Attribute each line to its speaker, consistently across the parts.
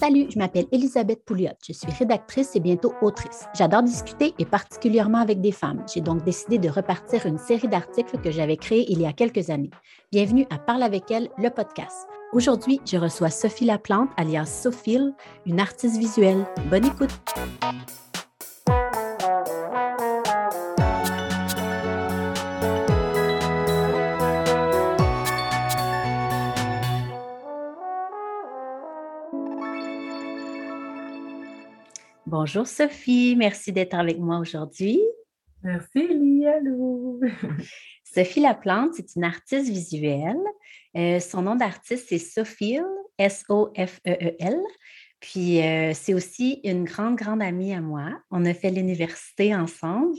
Speaker 1: Salut, je m'appelle Elisabeth Pouliot. Je suis rédactrice et bientôt autrice. J'adore discuter et particulièrement avec des femmes. J'ai donc décidé de repartir une série d'articles que j'avais créés il y a quelques années. Bienvenue à Parle avec elle, le podcast. Aujourd'hui, je reçois Sophie Laplante, alias Sophie, une artiste visuelle. Bonne écoute! Bonjour Sophie, merci d'être avec moi aujourd'hui.
Speaker 2: Merci Elie, allô.
Speaker 1: Sophie Laplante, c'est une artiste visuelle. Euh, son nom d'artiste, c'est Sophie, S-O-F-E-E-L. Puis euh, c'est aussi une grande, grande amie à moi. On a fait l'université ensemble.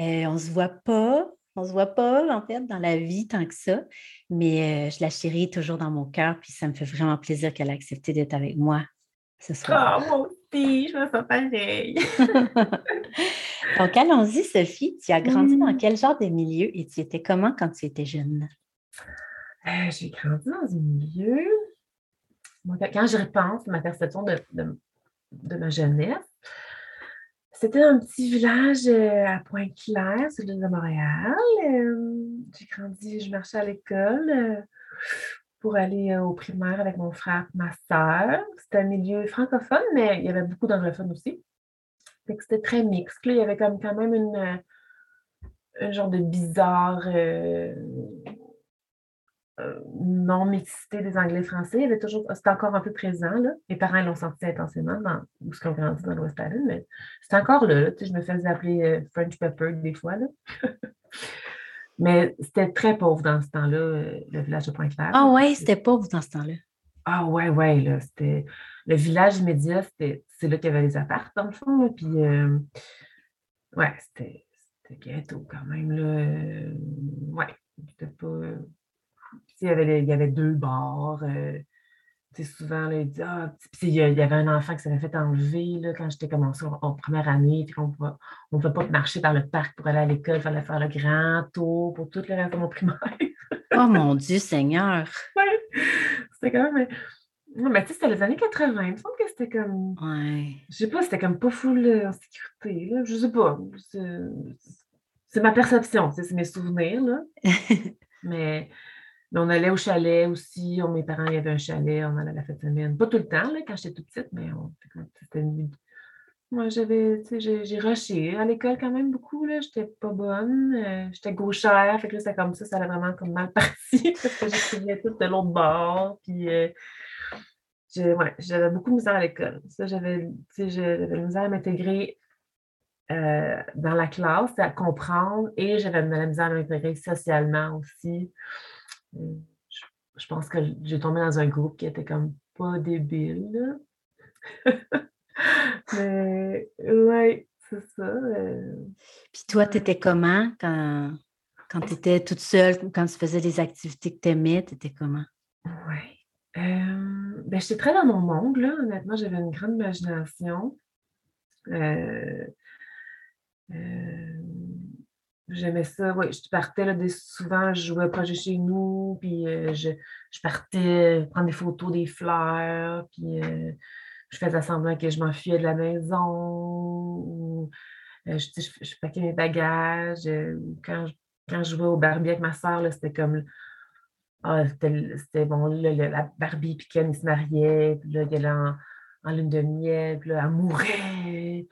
Speaker 1: Euh, on ne se voit pas, on se voit pas en fait dans la vie tant que ça, mais je la chéris toujours dans mon cœur. Puis ça me fait vraiment plaisir qu'elle ait accepté d'être avec moi ce soir.
Speaker 2: Je me sens pareil.
Speaker 1: Donc, allons-y, Sophie. Tu as grandi dans mm. quel genre de milieu et tu étais comment quand tu étais jeune?
Speaker 2: Euh, j'ai grandi dans un milieu. quand je repense ma perception de, ma jeunesse, c'était un petit village euh, à Pointe-Claire, sur l'île de Montréal. Euh, j'ai grandi, je marchais à l'école pour aller euh, au primaire avec mon frère ma soeur. C'était un milieu francophone, mais il y avait beaucoup d'anglophones aussi. C'était très mixte. il y avait comme quand même une, euh, un genre de bizarre euh, non-mixité des anglais-français. Il y avait toujours, c'était encore un peu présent. Là. Mes parents l'ont senti intensément dans où ce qu'on grandit dans l'Ouest Island, mais c'était encore là. je me faisais appeler French Pepper des fois. Là. Mais c'était très pauvre dans ce temps-là, euh, le village de Pointe-Claire.
Speaker 1: Ah ouais, c'était pauvre dans ce temps-là.
Speaker 2: Ah ouais, ouais, là, c'était... Le village immédiat, c'était... c'est là qu'il y avait les appartements, dans le fond, puis... Euh, ouais, c'était... c'était ghetto quand même, là. Euh, ouais, c'était pas... Il y, avait, il y avait deux bars, souvent, là, il dit, ah, il y avait un enfant qui s'avait fait enlever là, quand j'étais commencé en, première année, puis on ne pouvait pas marcher par le parc pour aller à l'école, il fallait faire le grand tour pour tout le reste de mon primaire.
Speaker 1: oh mon Dieu Seigneur!
Speaker 2: c'était quand même. mais tu sais, c'était les années 80. Il me semble que c'était comme.
Speaker 1: Ouais.
Speaker 2: Je sais pas, c'était comme pas full euh, en sécurité. Là. Je sais pas. C'est ma perception, c'est mes souvenirs. Là. mais on allait au chalet aussi. mes parents, y avait un chalet, on allait à la fête de semaine. Pas tout le temps, là, quand j'étais toute petite, mais c'était Moi, j'avais, sais, j'ai rushé à l'école quand même beaucoup, là. J'étais pas bonne. Euh, j'étais gauchère. Fait que là, comme ça, ça allait vraiment comme mal parti parce que j'écrivais tout de l'autre bord. Puis, euh, j'avais beaucoup de misère à l'école. Ça, j'avais, j'avais de misère à m'intégrer euh, dans la classe, à comprendre, et j'avais de la misère à m'intégrer socialement aussi je, pense que j'ai tombé dans un groupe qui était comme pas débile. Mais ouais, c'est ça. Euh.
Speaker 1: Puis toi, tu étais comment quand, quand tu étais toute seule, quand tu faisais des activités que tu aimais, tu étais comment?
Speaker 2: Oui. Euh, ben, j'étais très dans mon monde, là. Honnêtement, j'avais une grande imagination. Euh, J'aimais ça. Oui, je partais là, souvent, je jouais projet chez nous, puis euh, je, partais prendre des photos des fleurs, puis euh, je faisais semblant que je m'enfuyais de la maison, euh, je, je, paquais mes bagages. quand, je, quand je jouais au Barbie avec ma soeur, c'était comme. Ah, c'était bon, la Barbie, puis Ken, il se mariait, puis là, il allait en, en lune de miel, puis là, elle mourait.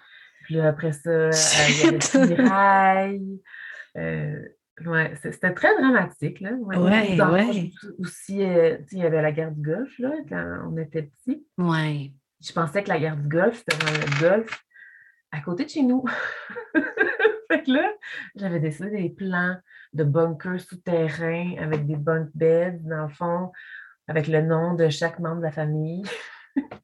Speaker 2: Puis là, après ça, il y avait des rails. Euh, ouais, c'était très dramatique. Là.
Speaker 1: Ouais, ouais,
Speaker 2: Aussi, euh, il y avait la guerre du Golfe là, quand on était petits.
Speaker 1: Ouais.
Speaker 2: Je pensais que la guerre du Golfe, c'était dans le Golfe à côté de chez nous. fait que là, j'avais décidé des plans de bunkers souterrains avec des bunk beds, dans le fond, avec le nom de chaque membre de la famille.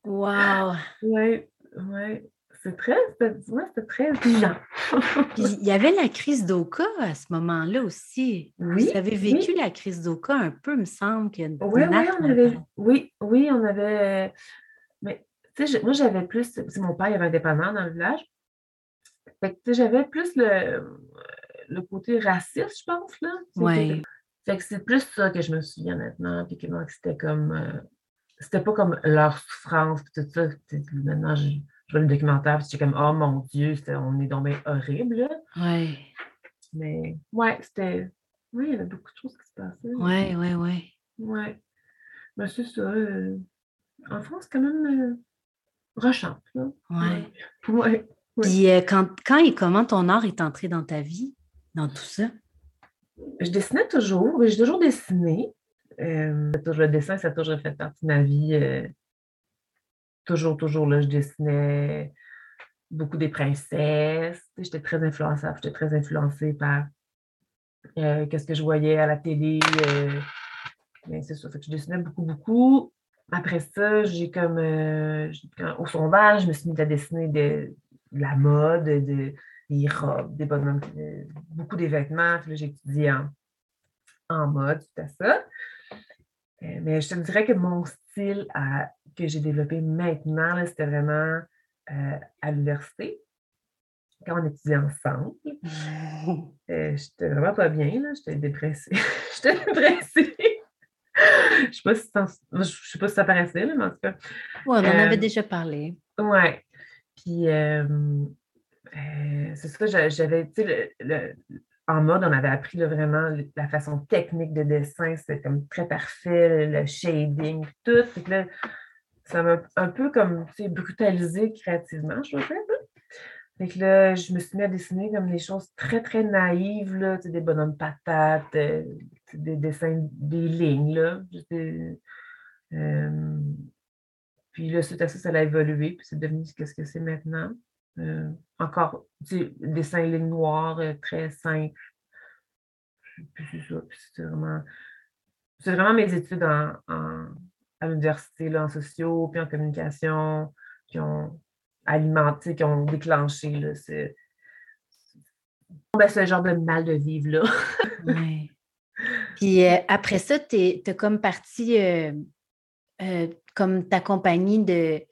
Speaker 1: wow!
Speaker 2: Oui, oui. C'est très, c'était très violent.
Speaker 1: il y avait la crise d'Oka à ce moment-là aussi.
Speaker 2: Oui.
Speaker 1: Vous avez vécu la crise d'Oka un peu, me semble.
Speaker 2: oui, oui, on avait, oui, oui, on avait. Mais tu sais, moi, j'avais plus. Mon père, il avait un dépanneur dans le village. Fait que j'avais plus le, le côté raciste, je pense. là.
Speaker 1: Oui.
Speaker 2: Fait que c'est plus ça que je me souviens maintenant, puis que c'était comme. Euh, c'était pas comme leur souffrance, tout ça. Maintenant, je, vois le documentaire, puis j'étais comme, oh mon Dieu, on est dans horrible.
Speaker 1: Oui.
Speaker 2: Mais, ouais, c'était. Oui, il y avait beaucoup de choses qui se passaient.
Speaker 1: Oui, oui, oui.
Speaker 2: Oui. Mais c'est ça. Euh, en France, quand même, euh, rochante. Oui.
Speaker 1: Ouais. Puis euh, quand, quand et comment ton art est entré dans ta vie, dans tout ça?
Speaker 2: Je dessinais toujours. J'ai toujours dessiné. Euh, le dessin, ça a toujours fait partie de ma vie. Euh, toujours, toujours, là, je dessinais beaucoup des princesses. J'étais très influençable, j'étais très influencée par euh, qu'est-ce que je voyais à la télé. que je dessinais beaucoup, beaucoup. Après ça, j'ai comme au sondage, je me suis mis à dessiner de, la mode, de, des robes, des bonhommes, beaucoup des vêtements. j'ai étudié en, mode, tout à ça. Euh, mais je te dirais que mon style que j'ai développé maintenant, c'était vraiment euh, à l'université, quand on étudiait ensemble. Euh, j'étais vraiment pas bien. J'étais dépressée. j'étais dépressée. je ne sais, pas si je sais pas si ça paraissait, mais en tout cas.
Speaker 1: Oui, on en avait déjà parlé.
Speaker 2: Oui. Puis, c'est ça, j'avais, tu sais, le, en mode, on avait appris vraiment la façon technique de dessin, c'était comme très parfait, le shading, tout. là, ça m'a un peu comme brutalisé créativement, je trouve. Fait que là, je me suis mis à dessiner comme des choses très, très naïves, là, des bonhommes patates, euh, des dessins, des lignes, là. Euh, puis là, suite à ça, ça a évolué, puis c'est devenu ce que c'est maintenant. Euh, encore, tu dessin ligne noire, euh, très simple. Puis c'est ça. c'est vraiment, c'est vraiment mes études en, à l'université, en sociaux, puis en communication, qui ont alimenté, qui ont déclenché là, ce, ben, ce genre de mal de vivre là.
Speaker 1: oui. Puis euh, après ça, tu as comme parti comme ta compagnie de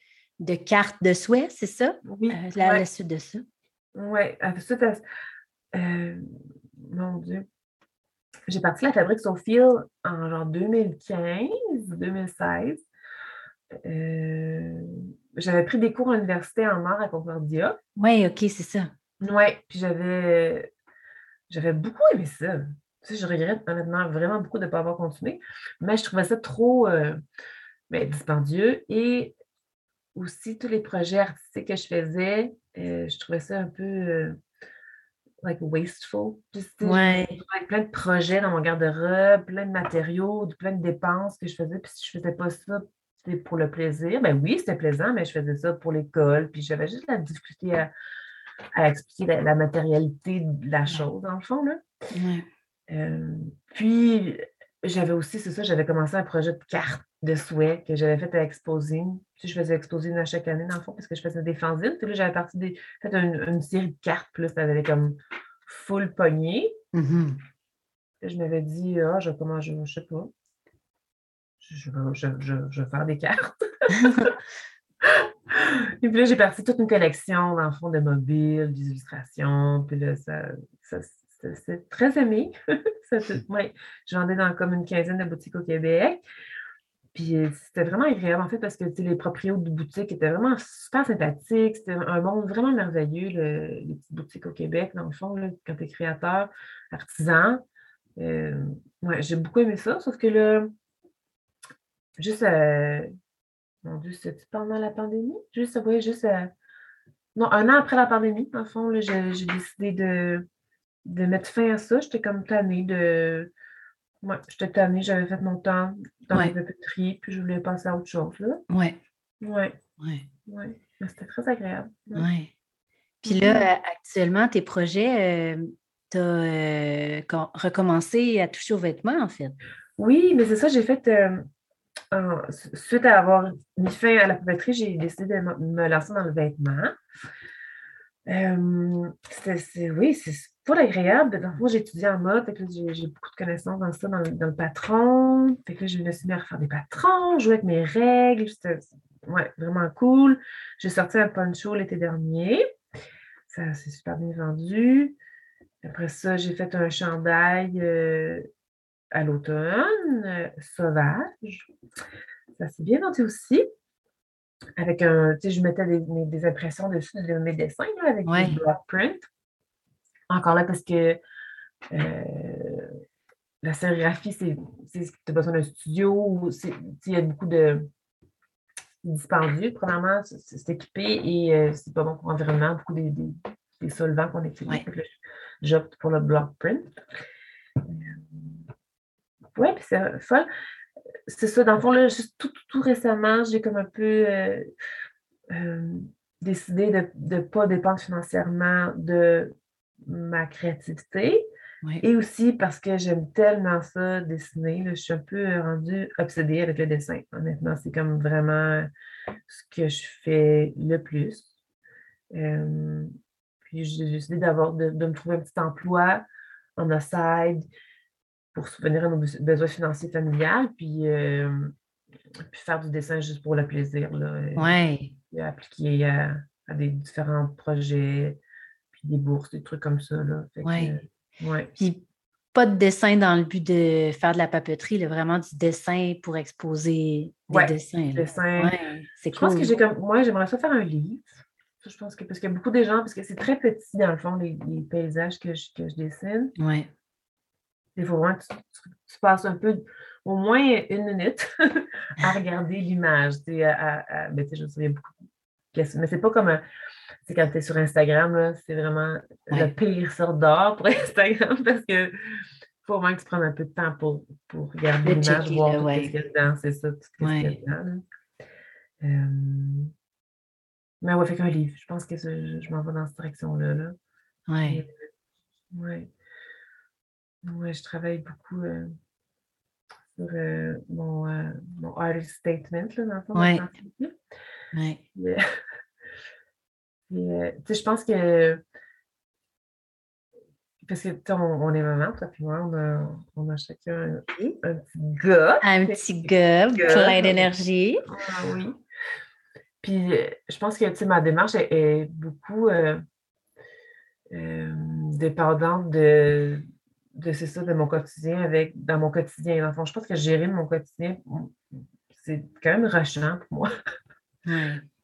Speaker 1: de cartes de souhait, c'est ça?
Speaker 2: Oui.
Speaker 1: Euh, la, suite de ça.
Speaker 2: Oui, suite euh, mon Dieu. J'ai parti la fabrique Sophie en genre 2015, 2016. Euh, j'avais pris des cours à l'université en art à Concordia.
Speaker 1: Oui, OK, c'est ça.
Speaker 2: Oui, puis j'avais j'avais beaucoup aimé ça. Tu sais, je regrette honnêtement vraiment beaucoup de ne pas avoir continué, mais je trouvais ça trop ben, dispendieux et aussi, tous les projets artistiques que je faisais, euh, je trouvais ça un peu euh, like wasteful.
Speaker 1: Ouais.
Speaker 2: Avec plein de projets dans mon garde-robe, plein de matériaux, plein de dépenses que je faisais. Puis si je faisais pas ça, c'était pour le plaisir. Ben oui, c'était plaisant, mais je faisais ça pour l'école. Puis j'avais juste la difficulté à, expliquer la, matérialité de la chose, dans le fond. Là. Euh, puis j'avais aussi, c'est ça, j'avais commencé un projet de carte de souhait que j'avais fait à Exposing. Tu je faisais Exposing à chaque année, dans le fond, parce que je faisais des fanzines. Puis là, j'avais parti des, fait une, série de cartes, puis là, ça avait comme full poignée.
Speaker 1: Mm-hmm.
Speaker 2: Je m'avais dit, ah, je, comment, je, je sais pas. Je, je, vais faire des cartes. Et puis là, j'ai parti toute une collection, dans le fond, de mobiles, d'illustrations. Puis là, ça, ça c'est très aimé. ouais, je vendais dans comme une quinzaine de boutiques au Québec. Puis euh, c'était vraiment agréable, en fait, parce que les propriétaires de boutiques étaient vraiment super sympathiques. C'était un monde vraiment merveilleux, les petites boutiques au Québec, dans le fond, quand tu es créateur, artisan. Euh, ouais, j'ai beaucoup aimé ça, sauf que là, juste, euh, mon Dieu, c'était pendant la pandémie? Juste, oui, juste, non, un an après la pandémie, dans le fond, j'ai décidé de, de mettre fin à ça. J'étais comme tannée de moi, j'étais tannée, j'avais fait mon temps dans ouais. la puis je voulais passer à autre chose.
Speaker 1: Oui.
Speaker 2: Oui.
Speaker 1: Oui.
Speaker 2: Ouais. C'était très agréable.
Speaker 1: Oui. Puis là, mm-hmm. actuellement, tes projets, euh, tu as euh, recommencé à toucher aux vêtements, en fait.
Speaker 2: Oui, mais c'est ça, j'ai fait. Euh, suite à avoir mis fin à la papeterie, j'ai décidé de me lancer dans le vêtement. oui, c'est pas agréable. Dans j'ai étudié en mode, j'ai beaucoup de connaissances dans ça, dans, le patron. Fait que je me suis mis à refaire des patrons, jouer avec mes règles. C'était vraiment cool. J'ai sorti un poncho l'été dernier. Ça s'est super bien vendu. Après ça, j'ai fait un chandail euh, à l'automne, euh, sauvage. ça s'est bien vendu aussi. Avec un, tu sais, je mettais des, des impressions dessus de mes dessins là, avec des block print. Encore là, parce que euh, la sérigraphie, c'est, tu as besoin d'un studio, il y a beaucoup de dispendieux. Premièrement, c'est équipé et euh, c'est pas bon pour l'environnement, beaucoup des, des, solvants qu'on utilise. J'opte pour le block print. Euh, oui, puis c'est folle. C'est ça, dans le fond, là, juste tout, tout, récemment, j'ai comme un peu décidé de ne pas dépendre financièrement de ma créativité. Et aussi parce que j'aime tellement ça, dessiner. je suis un peu rendue obsédée avec le dessin. Honnêtement, c'est comme vraiment ce que je fais le plus. Euh, puis j'ai décidé d'avoir, de, me trouver un petit emploi en aside pour souvenir à nos besoins financiers familiales, puis, euh, puis faire du dessin juste pour le plaisir. Là,
Speaker 1: ouais.
Speaker 2: appliquer à, des différents projets, des bourses, des trucs comme ça. Là.
Speaker 1: ouais. Puis pas de dessin dans le but de faire de la papeterie, vraiment du dessin pour exposer des dessins.
Speaker 2: Dessin. c'est cool. Je pense que j'ai comme. Moi, j'aimerais ça faire un livre. Je pense que parce qu'il y a beaucoup de gens, parce que c'est très petit dans le fond, les, paysages que je, que je dessine.
Speaker 1: Ouais.
Speaker 2: Il faut vraiment que tu, passes un peu, au moins une minute à regarder l'image. À, à, ben, je sais, beaucoup. Mais c'est pas comme c'est quand tu es sur Instagram, c'est vraiment le pire sort d'or pour Instagram parce que faut vraiment que tu prennes un peu de temps pour, pour regarder l'image, voir tout ce qu'il y a dedans. C'est ça, tout ce qu'il y a dedans. Euh... Mais ouais, fait qu'un livre. Je pense que je, je m'en vais dans cette direction-là. Là.
Speaker 1: Oui.
Speaker 2: Ouais. Ouais, je travaille beaucoup euh, sur euh, mon, euh, mon artist statement, là, dans le fond.
Speaker 1: Ouais. Ouais.
Speaker 2: Euh, je pense que. Parce que on, on est maman, toi et moi, on a, on a chacun un, un, petit gars.
Speaker 1: Un petit gars, plein d'énergie.
Speaker 2: Ah, oui. Puis je pense que ma démarche est, beaucoup euh, euh, dépendante de, de c'est ça, de mon quotidien avec dans mon quotidien. Dans je pense que gérer mon quotidien, c'est quand même rushant pour moi.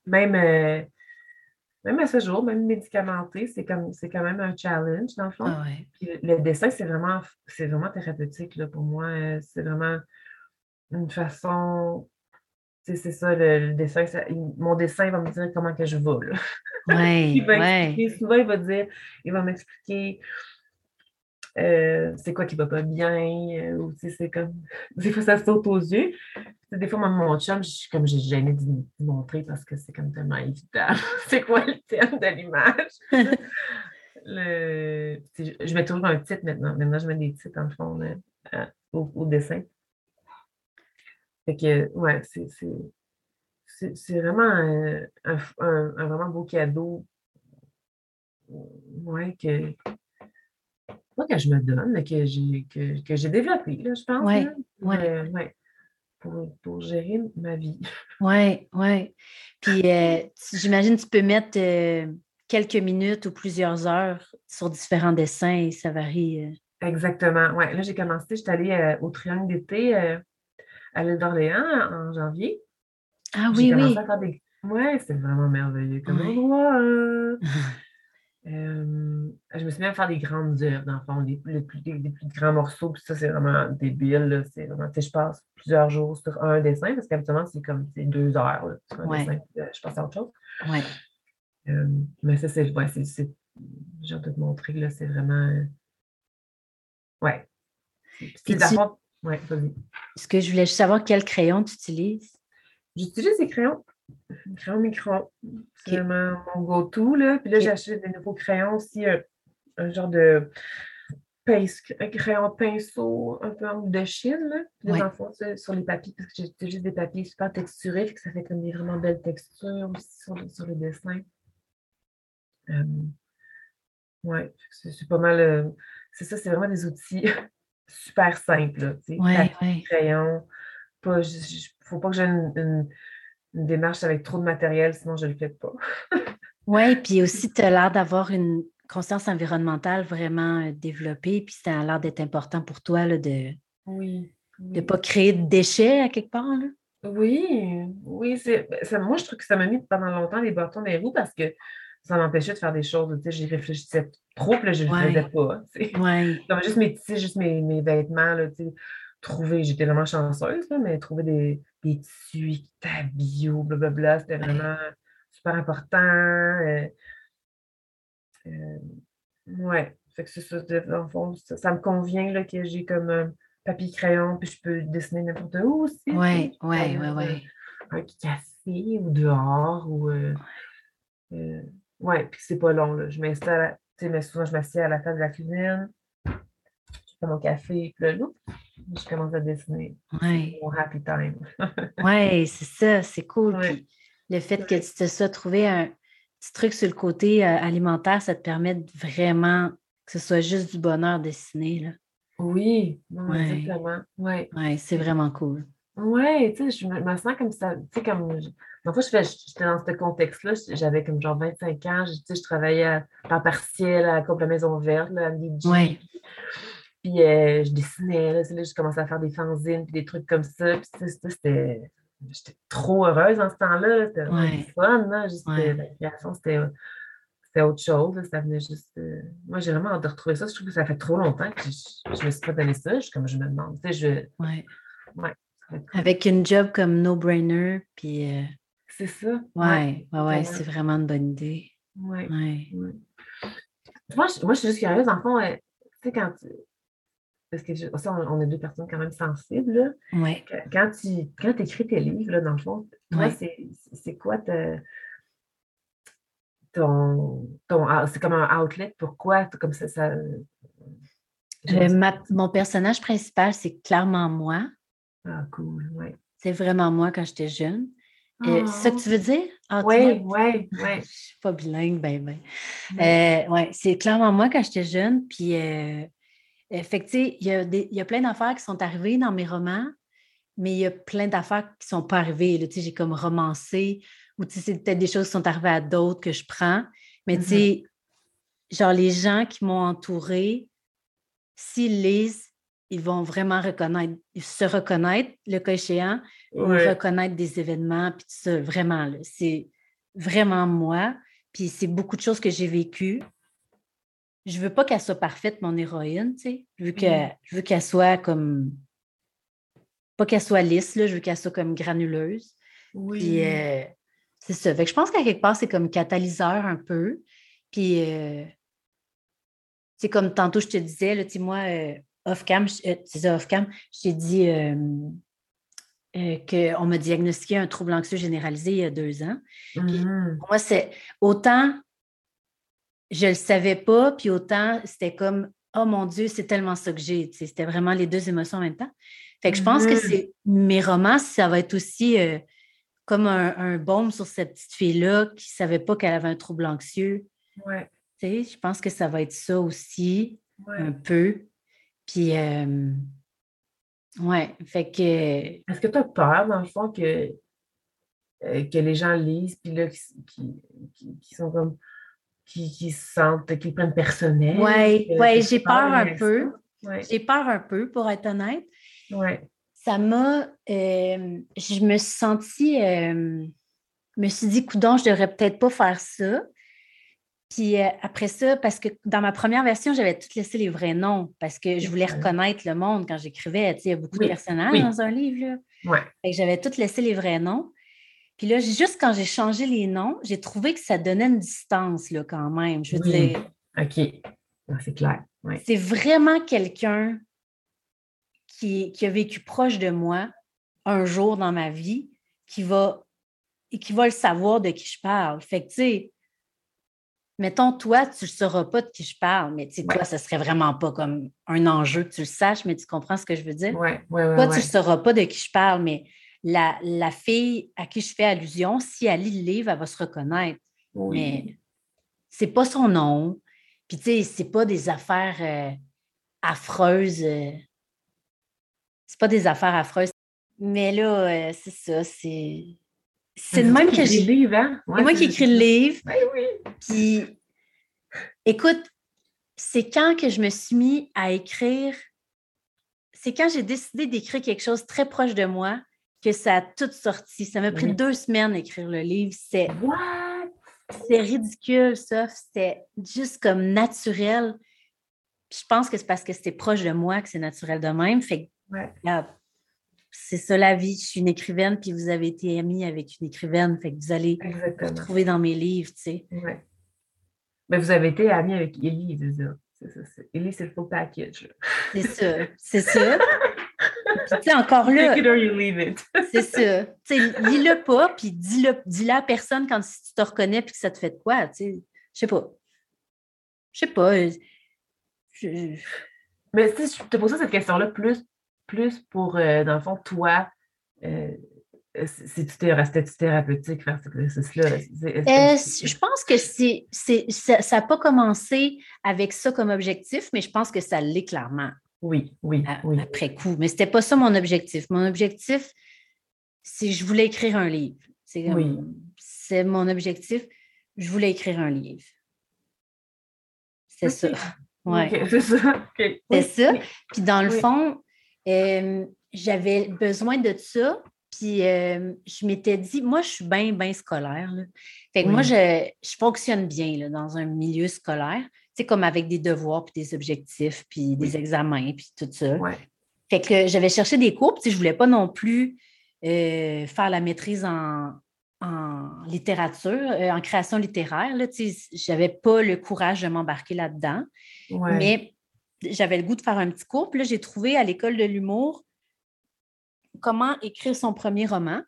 Speaker 2: Même même à ce jour, même médicamenté, c'est comme c'est quand même un challenge, dans le fond.
Speaker 1: Ah
Speaker 2: le dessin, c'est vraiment, c'est vraiment thérapeutique là, pour moi. C'est vraiment une façon. C'est ça, le, dessin. mon dessin va me dire comment que je vais.
Speaker 1: il
Speaker 2: va souvent, il va dire, il va m'expliquer euh, c'est quoi qui va pas bien, euh, ou c'est comme, des fois ça saute aux yeux. Des fois, mon chum, je suis comme, j'ai gêné de montrer parce que c'est comme tellement évident. c'est quoi le thème de l'image? je mets toujours un titre maintenant. Maintenant, je mets des titres en fond au, dessin. Fait que, ouais, c'est vraiment un, un, vraiment beau cadeau. Ouais, que, que je me donne, mais que j'ai que, j'ai développé, là, je pense.
Speaker 1: Oui,
Speaker 2: ouais. pour, pour, gérer ma vie.
Speaker 1: Oui, oui. Puis euh, j'imagine que tu peux mettre euh, quelques minutes ou plusieurs heures sur différents dessins et ça varie. Euh.
Speaker 2: Exactement. Oui, là, j'ai commencé, j'étais allée au Triangle d'été à l'île d'Orléans en janvier.
Speaker 1: Ah oui, oui.
Speaker 2: Oui, c'est vraiment merveilleux comme endroit. Euh, je me suis à faire des grandes œuvres, dans le fond, des, plus, grands morceaux, puis ça, c'est vraiment débile. C'est vraiment, je passe plusieurs jours sur un dessin, parce qu'habituellement, c'est comme deux heures sur un dessin, euh, je passe à autre chose.
Speaker 1: Ouais.
Speaker 2: Euh, mais ça, c'est, ouais, c'est, j'ai envie de te montrer, là, c'est vraiment. ouais. C'est tu... ouais, vas-y.
Speaker 1: Est-ce que je voulais juste savoir quel crayon tu utilises?
Speaker 2: J'utilise des crayons crayon micro. C'est vraiment mon go-to. Là. Puis là, j'ai acheté des nouveaux crayons aussi, un, genre de un crayon pinceau un peu en de Chine. Là. sur les papiers, parce que j'ai juste des papiers super texturés, fait que ça fait comme des vraiment belles textures aussi sur, sur les dessins. Euh, ouais, c'est pas mal. Euh, c'est ça, c'est vraiment des outils super simples. Là, papier, crayon. Il ne faut pas que j'ai une une démarche avec trop de matériel, sinon je ne le fais pas.
Speaker 1: oui, puis aussi, tu as l'air d'avoir une conscience environnementale vraiment euh, développée, puis ça a l'air d'être important pour toi là, de
Speaker 2: ne
Speaker 1: de pas créer de déchets à quelque part. Là.
Speaker 2: Oui, oui, c'est, ben, ça, moi, je trouve que ça m'a mis pendant longtemps les bâtons dans les roues parce que ça m'empêchait de faire des choses. Tu sais, j'y réfléchissais trop, puis là, je ne le faisais pas. Tu sais.
Speaker 1: Ouais.
Speaker 2: Comme juste mes, tu sais, juste mes, mes vêtements, là, tu sais, trouver, j'étais vraiment chanceuse, là, mais trouver des, des tissus bio, blablabla, c'était vraiment super important. Euh, euh, ouais, fait que c'est ça, dans le fond, ça, ça me convient là, que j'ai comme un papier crayon, puis je peux dessiner n'importe où aussi.
Speaker 1: ouais,
Speaker 2: aller
Speaker 1: ouais,
Speaker 2: dans un, café ou dehors ou euh, euh, ouais, puis c'est pas long, là. Je m'installe, tu sais, mais souvent je m'assieds à la table de la cuisine, fais mon café, puis là, loup, je commence à dessiner.
Speaker 1: Ouais,
Speaker 2: mon happy time.
Speaker 1: ouais, c'est ça, c'est cool.
Speaker 2: Ouais,
Speaker 1: Puis le fait que tu te sois trouvé un petit truc sur le côté euh, alimentaire, ça te permet de vraiment que ce soit juste du bonheur dessiné, là.
Speaker 2: Oui,
Speaker 1: Ouais,
Speaker 2: exactement. Ouais.
Speaker 1: ouais, c'est vraiment cool.
Speaker 2: Ouais, tu sais, je me, me sens comme ça, tu sais, comme, je- je fais- j'étais dans ce contexte-là, j'avais comme genre 25 ans, je, tu sais, je travaillais à temps partiel à la Coupe La Maison Verte, là, à Midi,
Speaker 1: Ouais,
Speaker 2: puis euh, je dessinais, là, là, j'ai commencé à faire des fanzines, puis des trucs comme ça, puis c'était, j'étais trop heureuse en ce temps-là, c'était vraiment du
Speaker 1: ouais,
Speaker 2: fun, là, juste, euh,
Speaker 1: ouais.
Speaker 2: la création, c'était, c'était autre chose, là, ça venait juste, euh, moi, j'ai vraiment hâte de retrouver ça, je trouve que ça fait trop longtemps que je, je me suis pas donné ça, je, comme je me demande, tu sais, je,
Speaker 1: ouais.
Speaker 2: ouais.
Speaker 1: Avec une job comme No Brainer, puis euh,
Speaker 2: C'est ça, ouais,
Speaker 1: ouais, ouais, c'est vraiment une bonne idée.
Speaker 2: ouais.
Speaker 1: Ouais.
Speaker 2: Moi, je, moi, je suis juste curieuse, en fond, euh, tu sais, quand tu, parce que ça, on, on est deux personnes quand même sensibles, là.
Speaker 1: ouais,
Speaker 2: Quand tu quand écris tes livres, là, dans le fond, toi,
Speaker 1: ouais.
Speaker 2: c'est c'est quoi ta- ton, ton ah, c'est comme un outlet, pourquoi? Comme ça, ça
Speaker 1: Euh, ma- mon personnage principal, c'est clairement moi.
Speaker 2: Ah, cool, ouais.
Speaker 1: C'est vraiment moi quand j'étais jeune. Euh, c'est ça que
Speaker 2: Oh,
Speaker 1: tu veux dire? Outlet?
Speaker 2: ouais, ouais,
Speaker 1: Je suis pas bilingue, ben, ben. Euh, ouais, c'est clairement moi quand j'étais jeune. Puis, fait que, tu sais, il y a, des- il y a plein d'affaires qui sont arrivées dans mes romans, mais il y a plein d'affaires qui ne sont pas arrivées. là. Tu sais, j'ai comme romancé, ou tu sais, c'est peut-être des choses qui sont arrivées à d'autres que je prends. Mais tu
Speaker 2: Mhm.
Speaker 1: sais, genre, les gens qui m'ont entourée, s'ils lisent, ils vont vraiment reconnaître, se reconnaître, le cas échéant, ou reconnaître des événements, puis tout ça, vraiment, là, c'est vraiment moi. Puis c'est beaucoup de choses que j'ai vécues. Je veux pas qu'elle soit parfaite, mon héroïne, tu sais. Je veux que-
Speaker 2: Mhm.
Speaker 1: je veux qu'elle soit comme, pas qu'elle soit lisse, là, je veux qu'elle soit comme granuleuse. Puis
Speaker 2: oui,
Speaker 1: euh, c'est ça. Fait que je pense qu'à quelque part, c'est comme catalyseur un peu. Puis, euh, c'est comme tantôt, je te disais, là, tu sais, moi, euh, off-cam, off-cam, je t'ai dit qu'on m'a diagnostiqué un trouble anxieux généralisé il y a deux ans. Puis pour moi, c'est autant je le savais pas, puis autant c'était comme Oh mon Dieu, c'est tellement ça que j'ai. C'était vraiment les deux émotions en même temps. Fait que je pense que
Speaker 2: Mhm.
Speaker 1: c'est mes romans, ça va être aussi euh, comme un, un baume sur cette petite fille-là qui ne savait pas qu'elle avait un trouble anxieux.
Speaker 2: Ouais,
Speaker 1: je pense que ça va être ça aussi, un peu. Puis, euh, ouais, fait que,
Speaker 2: Est-ce que tu as peur, dans le fond, que, euh, que les gens lisent, puis là, qui, qui, qui- qui sont comme, qui, qui se sentent, qu'ils prennent personnel,
Speaker 1: ouais,
Speaker 2: que,
Speaker 1: ouais,
Speaker 2: tu
Speaker 1: j'ai peur un peu.
Speaker 2: Ouais,
Speaker 1: J'ai peur un peu, pour être honnête.
Speaker 2: ouais.
Speaker 1: Ça m'a. euh, je me suis sentie. euh, je me suis dit, coudon, je devrais peut-être pas faire ça. Puis euh, après ça, parce que dans ma première version, j'avais tout laissé les vrais noms parce que je voulais reconnaître le monde quand j'écrivais. Tu sais, il y a beaucoup de
Speaker 2: Oui,
Speaker 1: personnages
Speaker 2: oui.
Speaker 1: dans un livre. Là.
Speaker 2: Ouais.
Speaker 1: J'avais tout laissé les vrais noms. Puis là, juste quand j'ai changé les noms, j'ai trouvé que ça donnait une distance là, quand même. Je veux
Speaker 2: Oui.
Speaker 1: dire,
Speaker 2: OK. Ah, c'est clair.
Speaker 1: C'est vraiment quelqu'un qui, qui a vécu proche de moi un jour dans ma vie qui va, et qui va le savoir de qui je parle. Fait que, tu sais, mettons, toi, tu ne sauras pas de qui je parle, mais tu sais,
Speaker 2: Ouais.
Speaker 1: toi, ce serait vraiment pas comme un enjeu que tu le saches, mais tu comprends ce que je veux dire?
Speaker 2: Ouais, ouais, ouais,
Speaker 1: Toi,
Speaker 2: ouais.
Speaker 1: tu ne sauras pas de qui je parle, mais la, la fille à qui je fais allusion, si elle lit le livre, elle va se reconnaître.
Speaker 2: Oui.
Speaker 1: Mais c'est pas son nom. Puis, tu sais, c'est pas des affaires euh, affreuses. euh, c'est pas des affaires affreuses. Mais là, euh, c'est ça, c'est. C'est
Speaker 2: toi
Speaker 1: même que j'ai.
Speaker 2: le livre, hein?
Speaker 1: C'est moi qui écris le livre.
Speaker 2: Ben oui.
Speaker 1: Puis, écoute, c'est quand que je me suis mis à écrire. C'est quand j'ai décidé d'écrire quelque chose très proche de moi que ça a tout sorti. Ça m'a pris deux semaines d'écrire le livre. C'est c'est ridicule, ça. C'était juste comme naturel. je pense que c'est parce que c'était proche de moi que c'est naturel de même. Fait c'est ça la vie. Je suis une écrivaine, puis vous avez été amie avec une écrivaine. Fait que vous allez vous trouver dans mes livres, tu sais.
Speaker 2: Mais vous avez été amie avec Ellie, c'est ça. Ellie, c'est le full package.
Speaker 1: C'est ça. C'est ça. Tu sais, encore là. c'est ça. Tu sais, lis-le pas, puis dis-le dis à personne quand tu te reconnais puis que ça te fait de quoi, tu sais. Je sais pas. Je sais pas. Euh,
Speaker 2: Mais si je te pose cette question-là plus, plus pour, euh, dans le fond, toi, euh, c'était thérapeutique faire cet exercice-là?
Speaker 1: je pense que c'est, ça n'a pas commencé avec ça comme objectif, mais je pense que ça l'est clairement.
Speaker 2: Oui, oui, oui.
Speaker 1: Après coup. Mais ce n'était pas ça mon objectif. Mon objectif, c'est je voulais écrire un livre. C'est, oui. c'est mon objectif. Je voulais écrire un livre. C'est ça. Ouais.
Speaker 2: c'est ça.
Speaker 1: C'est ça. Puis dans le fond, euh, j'avais besoin de ça. Puis euh, je m'étais dit, moi, je suis bien, bien scolaire. Fait que moi, je, je, fonctionne bien là, dans un milieu scolaire comme avec des devoirs, puis des objectifs, puis des examens, puis tout ça. Fait que j'avais cherché des cours, puis je ne voulais pas non plus euh, faire la maîtrise en, littérature, euh, en création littéraire. Je n'avais pas le courage de m'embarquer là-dedans. Mais j'avais le goût de faire un petit cours. Puis là, j'ai trouvé à l'école de l'humour comment écrire son premier roman.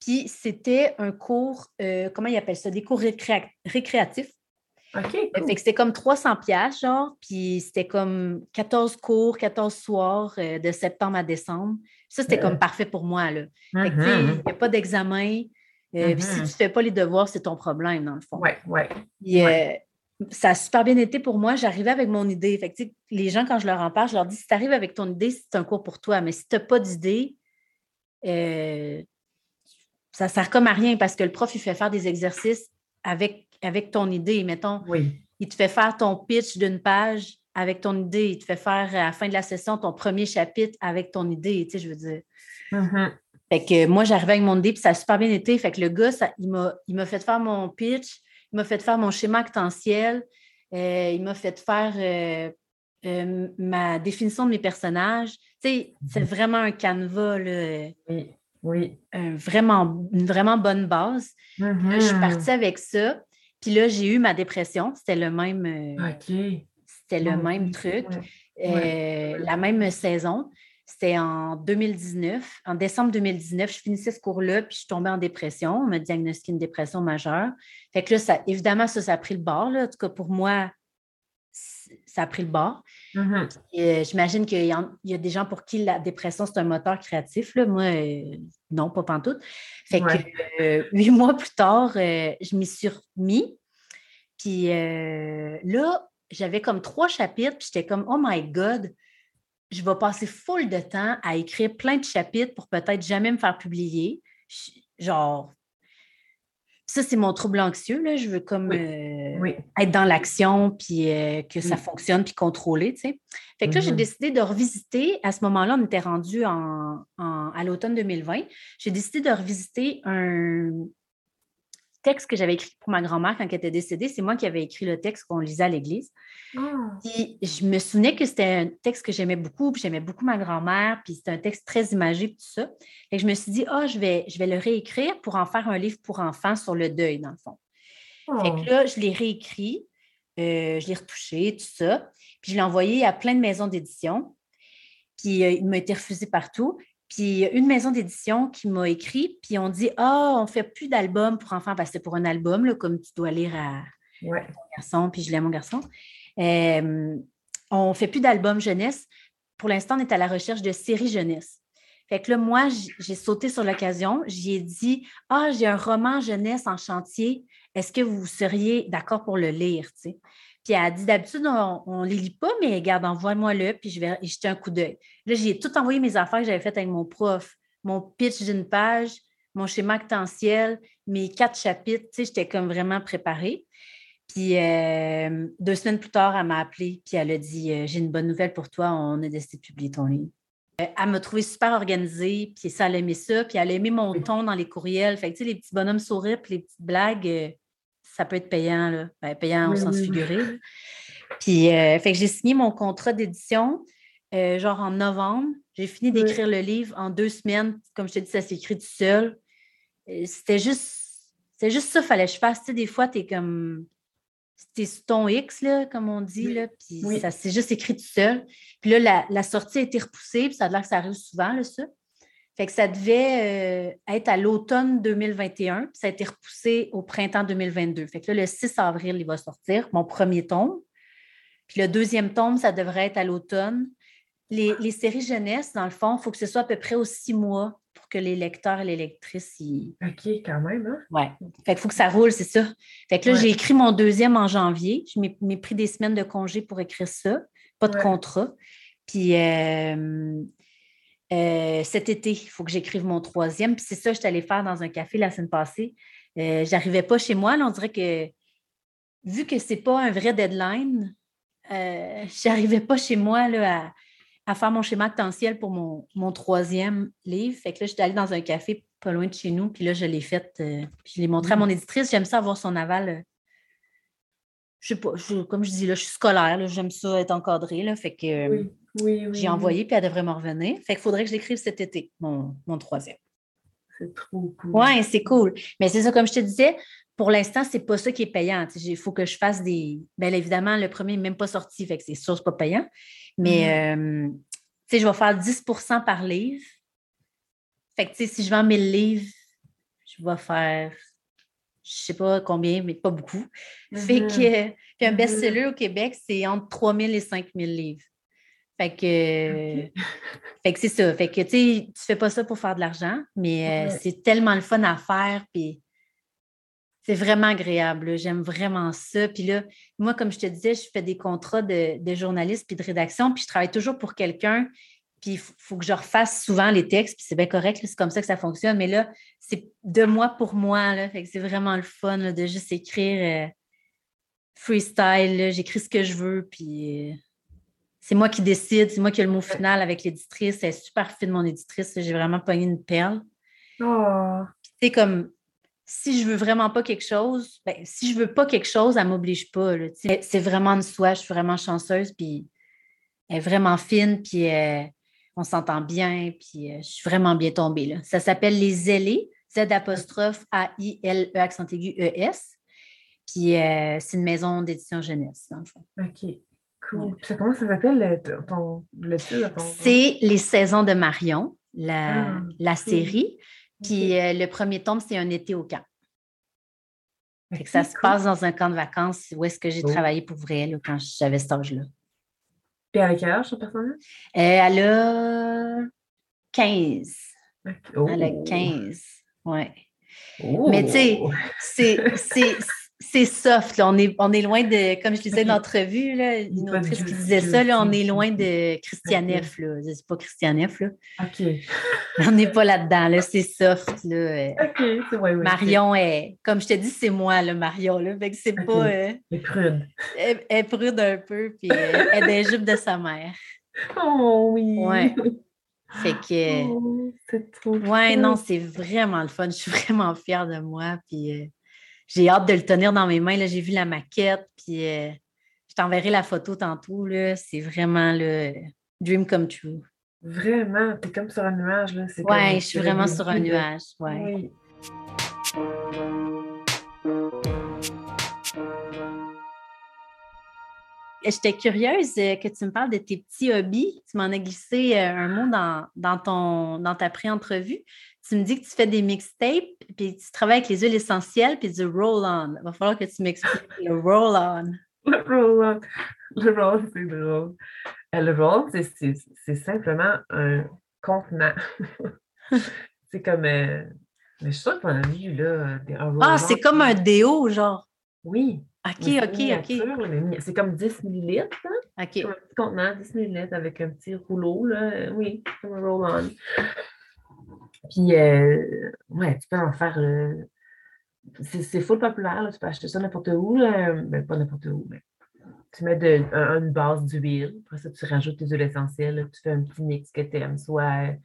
Speaker 1: Puis c'était un cours, euh, comment ils appellent ça, des cours récréatifs.
Speaker 2: OK.
Speaker 1: c'était comme 300 pièces genre, puis c'était comme 14 cours, 14 soirs euh, de septembre à décembre. Ça, c'était comme parfait pour moi, là. il n'y mm-hmm. a pas d'examen. Euh, si mm-hmm. tu ne fais pas les devoirs, c'est ton problème, dans le fond.
Speaker 2: Oui, oui.
Speaker 1: Euh, ça a super bien été pour moi. J'arrivais avec mon idée. Fait les gens, quand je leur en parle, je leur dis si tu arrives avec ton idée, c'est un cours pour toi. Mais si tu n'as pas d'idée, ça ne sert comme à rien parce que le prof, il fait faire des exercices avec avec ton idée. Mettons, il te fait faire ton pitch d'une page avec ton idée. Il te fait faire à la fin de la session ton premier chapitre avec ton idée, tu sais, je veux dire.
Speaker 2: Mm-hmm.
Speaker 1: Fait que moi, j'arrivais avec mon idée, puis ça a super bien été. Fait que le gars, ça, il m'a fait faire mon pitch, il m'a fait faire mon schéma actentiel, euh, il m'a fait faire euh, euh, ma définition de mes personnages. Tu sais, c'est mm-hmm. vraiment un canevas, là.
Speaker 2: Oui. Oui.
Speaker 1: vraiment, une vraiment bonne base. je suis
Speaker 2: mm-hmm.
Speaker 1: partie avec ça. Puis là, j'ai eu ma dépression. C'était le même.
Speaker 2: Euh,
Speaker 1: c'était le même truc. Euh, la même saison. C'était en 2019. En décembre 2019, je finissais ce cours-là, puis je suis tombée en dépression. On m'a diagnostiqué une dépression majeure. Fait que là, ça, évidemment, ça, ça a pris le bord. En tout cas, pour moi, ça a pris le bord.
Speaker 2: Mm-hmm.
Speaker 1: Euh, j'imagine qu'il y, y, a des gens pour qui la dépression, c'est un moteur créatif. Là. Moi, non, pas pantoute. Fait que euh, huit mois plus tard, euh, je m'y suis remis. Puis euh, là, j'avais comme trois chapitres, puis j'étais comme, oh my God, je vais passer full de temps à écrire plein de chapitres pour peut-être jamais me faire publier. Genre, ça, c'est mon trouble anxieux. Là. Je veux comme être dans l'action, puis que ça fonctionne, puis contrôler. Tu sais. Fait que là, j'ai mm-hmm. décidé de revisiter. À ce moment-là, on était rendu en, à l'automne 2020. J'ai décidé de revisiter un texte que j'avais écrit pour ma grand-mère quand elle était décédée. C'est moi qui avais écrit le texte qu'on lisait à l'église.
Speaker 2: Ah.
Speaker 1: je me souvenais que c'était un texte que j'aimais beaucoup, puis j'aimais beaucoup ma grand-mère, puis c'était un texte très imagé, tout ça. Et je me suis dit, ah, je, vais, je vais le réécrire pour en faire un livre pour enfants sur le deuil, dans le fond. Fait que oh. là, je l'ai réécrit, euh, je l'ai retouché, tout ça. Puis je l'ai envoyé à plein de maisons d'édition. Puis euh, il m'a été refusé partout. Puis il y a une maison d'édition qui m'a écrit, puis on dit Ah, on ne fait plus d'albums pour enfants parce que c'est pour un album, là, comme tu dois lire à,
Speaker 2: mon
Speaker 1: garçon, puis je l'ai mon garçon. Euh, on ne fait plus d'albums jeunesse. Pour l'instant, on est à la recherche de séries jeunesse. Fait que là, moi, j'ai sauté sur l'occasion. J'y ai dit Ah, j'ai un roman jeunesse en chantier. Est-ce que vous seriez d'accord pour le lire? Puis elle a dit d'habitude, on ne les lit pas, mais regarde, envoie-moi-le, puis je vais y jeter un coup d'œil. Là, j'ai tout envoyé mes affaires que j'avais faites avec mon prof, mon pitch d'une page, mon schéma actentiel, mes quatre chapitres. Tu sais, j'étais comme vraiment préparée. Puis euh, deux semaines plus tard, elle m'a appelé, puis elle a dit euh, J'ai une bonne nouvelle pour toi, on a décidé de publier ton livre. elle m'a trouvé super organisée, puis ça, elle aimé ça, puis elle a aimé mon ton dans les courriels. Fait que, tu sais, les petits bonhommes sourires, puis les petites blagues, euh, ça peut être payant, là. Ben, payant au sens figuré. Puis, euh, fait que j'ai signé mon contrat d'édition, euh, genre en novembre. J'ai fini d'écrire le livre en deux semaines. Comme je te dis, ça s'écrit tout seul. C'était juste, c'était juste ça fallait que je fasse. Tu sais, des fois, tu es comme c'était sur ton X, là, comme on dit, là, puis ça s'est juste écrit tout seul. Puis là, la, sortie a été repoussée, puis ça a l'air que ça arrive souvent, là, ça. Fait que ça devait euh, être à l'automne 2021, puis ça a été repoussé au printemps 2022. Fait que là, le 6 avril, il va sortir, mon premier tome. Puis le deuxième tome, ça devrait être à l'automne. Les, les, séries jeunesse, dans le fond, il faut que ce soit à peu près aux six mois pour que les lecteurs et les lectrices y.
Speaker 2: OK, quand même, hein?
Speaker 1: Oui. Fait qu'il faut que ça roule, c'est ça. Fait que là, j'ai écrit mon deuxième en janvier. Je m'ai pris des semaines de congé pour écrire ça. Pas de contrat. Puis euh, euh, cet été, il faut que j'écrive mon troisième. Puis c'est ça, je suis allée faire dans un café la semaine passée. Euh, J'arrivais pas chez moi. Là, on dirait que vu que c'est pas un vrai deadline, euh, j'arrivais pas chez moi là, à à faire mon schéma actentiel pour mon, troisième livre. Fait que là, j'étais allée dans un café pas loin de chez nous, puis là, je l'ai fait, euh, puis je l'ai montré à mon éditrice. J'aime ça avoir son aval. Je sais pas, comme je dis, là, je suis scolaire, j'aime ça être encadrée, là, fait que euh, oui, j'ai envoyé, puis elle devrait me revenir. Fait qu'il faudrait que je l'écrive cet été, mon, troisième.
Speaker 2: C'est trop cool.
Speaker 1: Oui, c'est cool. Mais c'est ça, comme je te disais, pour l'instant, c'est pas ça qui est payant. Il faut que je fasse des. Bien évidemment, le premier n'est même pas sorti, fait que c'est sûr, c'est pas payant. Mais mm. euh, je vais faire 10 par livre. Fait que si je vends 1000 livres, je vais faire je sais pas combien, mais pas beaucoup. Fait mm-hmm. que un mm-hmm. best-seller au Québec, c'est entre 3000 et 5000 livres. Fait que, fait que c'est ça. Fait que tu fais pas ça pour faire de l'argent, mais euh, c'est tellement le fun à faire. Puis c'est vraiment agréable. J'aime vraiment ça. Puis là, moi, comme je te disais, je fais des contrats de, de journaliste puis de rédaction, puis je travaille toujours pour quelqu'un. Puis il faut que je refasse souvent les textes, puis c'est bien correct, c'est comme ça que ça fonctionne. Mais là, c'est de moi pour moi. Là, fait que c'est vraiment le fun de juste écrire euh, freestyle. J'écris ce que je veux, puis euh, c'est moi qui décide, c'est moi qui ai le mot final avec l'éditrice. Elle est super fine, mon éditrice. J'ai vraiment pogné une perle.
Speaker 2: Oh.
Speaker 1: C'est comme si je veux vraiment pas quelque chose, ben, si je veux pas quelque chose, elle m'oblige pas. C'est vraiment de soi, je suis vraiment chanceuse, puis elle est vraiment fine, puis euh, on s'entend bien, puis euh, je suis vraiment bien tombée. Là. Ça s'appelle Les Ailés, Z apostrophe A-I-L-E accent aigu E-S. Puis euh, c'est une maison d'édition jeunesse, dans le fond.
Speaker 2: OK. Cool. Comment ça s'appelle ton, le titre?
Speaker 1: C'est Les Saisons de Marion, la, ah, la série. Puis euh, le premier tome, c'est un été au camp. ça se passe dans un camp de vacances où est-ce que j'ai oh. travaillé pour vrai quand j'avais cet âge-là.
Speaker 2: Puis à quel âge, cette personne-là?
Speaker 1: Euh, elle a 15. Elle a 15, oui. Mais tu sais, oh! C'est soft. Là. On, est, on est loin de, comme je disais dans l'entrevue, une autrice qui disait ça, là, on est loin de Christianef. Là. C'est pas Christianef. Là.
Speaker 2: OK.
Speaker 1: On n'est pas là-dedans. Là. C'est soft. Là.
Speaker 2: OK. Ouais,
Speaker 1: Marion est, comme je te dis, c'est moi, le Marion. Là. Fait que c'est pas.
Speaker 2: Euh, elle est prude.
Speaker 1: Elle, est prude un peu, puis euh, elle est des jupes de sa mère.
Speaker 2: Oh oui.
Speaker 1: Ouais. Fait que.
Speaker 2: Oh, c'est trop.
Speaker 1: Ouais, non, c'est vraiment le fun. Je suis vraiment fière de moi. Puis. J'ai hâte de le tenir dans mes mains. J'ai vu la maquette, puis euh, je t'enverrai la photo tantôt. C'est vraiment le dream come true.
Speaker 2: Vraiment, tu es comme sur un nuage. Là.
Speaker 1: Oui, je suis vraiment sur un nuage. Ouais. Oui. J'étais curieuse euh, que tu me parles de tes petits hobbies. Tu m'en as glissé euh, un mot dans, dans, ton, dans ta pré-entrevue tu me dis que tu fais des mixtapes, puis tu travailles avec les huiles essentielles, puis du roll-on. Il va falloir que tu m'expliques le roll-on.
Speaker 2: Le roll-on. Le roll, c'est drôle. Euh, le roll, c'est simplement un contenant. c'est comme. Euh, mais je suis sûre que tu as vu, là,
Speaker 1: un Ah, c'est comme un déo, genre.
Speaker 2: Oui.
Speaker 1: OK, OK, OK.
Speaker 2: C'est comme 10 millilitres.
Speaker 1: Hein? OK.
Speaker 2: Un petit contenant, 10 millilitres avec un petit rouleau, là. Oui, comme un roll-on. Puis, euh, ouais, tu peux en faire. Euh, c'est full populaire, tu peux acheter ça n'importe où. Là. Ben, pas n'importe où, mais tu mets de, une base d'huile. Après ça, tu rajoutes tes huiles essentielles. Tu fais un petit mix que tu aimes, soit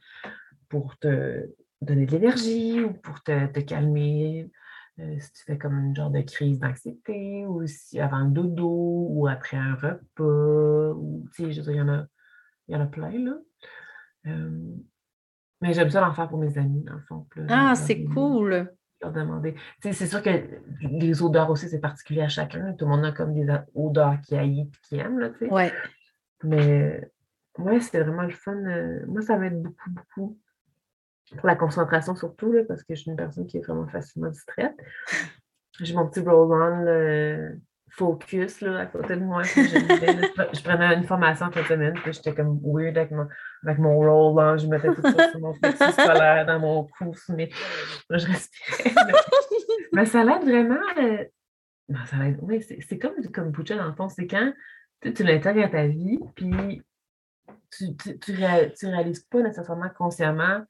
Speaker 2: pour te donner de l'énergie ou pour te, calmer. Euh, si tu fais comme une genre de crise d'anxiété ou si avant le dodo ou après un repas. Ou, tu sais, je veux dire, il y en a, y en a plein, là. Mais j'aime ça l'en faire pour mes amis, dans le fond.
Speaker 1: ah, c'est cool!
Speaker 2: Leur demander. C'est sûr que les odeurs aussi, c'est particulier à chacun. Tout le monde a comme des odeurs qui haït et qui aime, là, tu sais.
Speaker 1: Ouais.
Speaker 2: Mais ouais, c'était vraiment le fun. Euh, moi, ça m'aide beaucoup, beaucoup. Pour la concentration surtout, là, parce que je suis une personne qui est vraiment facilement distraite. J'ai mon petit roll-on focus là, à côté de moi. je, prenais une formation cette semaine, puis j'étais comme weird avec mon, avec mon roll-on. Je mettais tout ça sur mon flexi scolaire dans mon cou. Mais je respirais. mais, ça l'aide vraiment. Euh, ça oui, c'est comme du kombucha dans le fond. C'est quand tu l'intègres à ta vie, puis tu, tu, tu, réalises pas nécessairement consciemment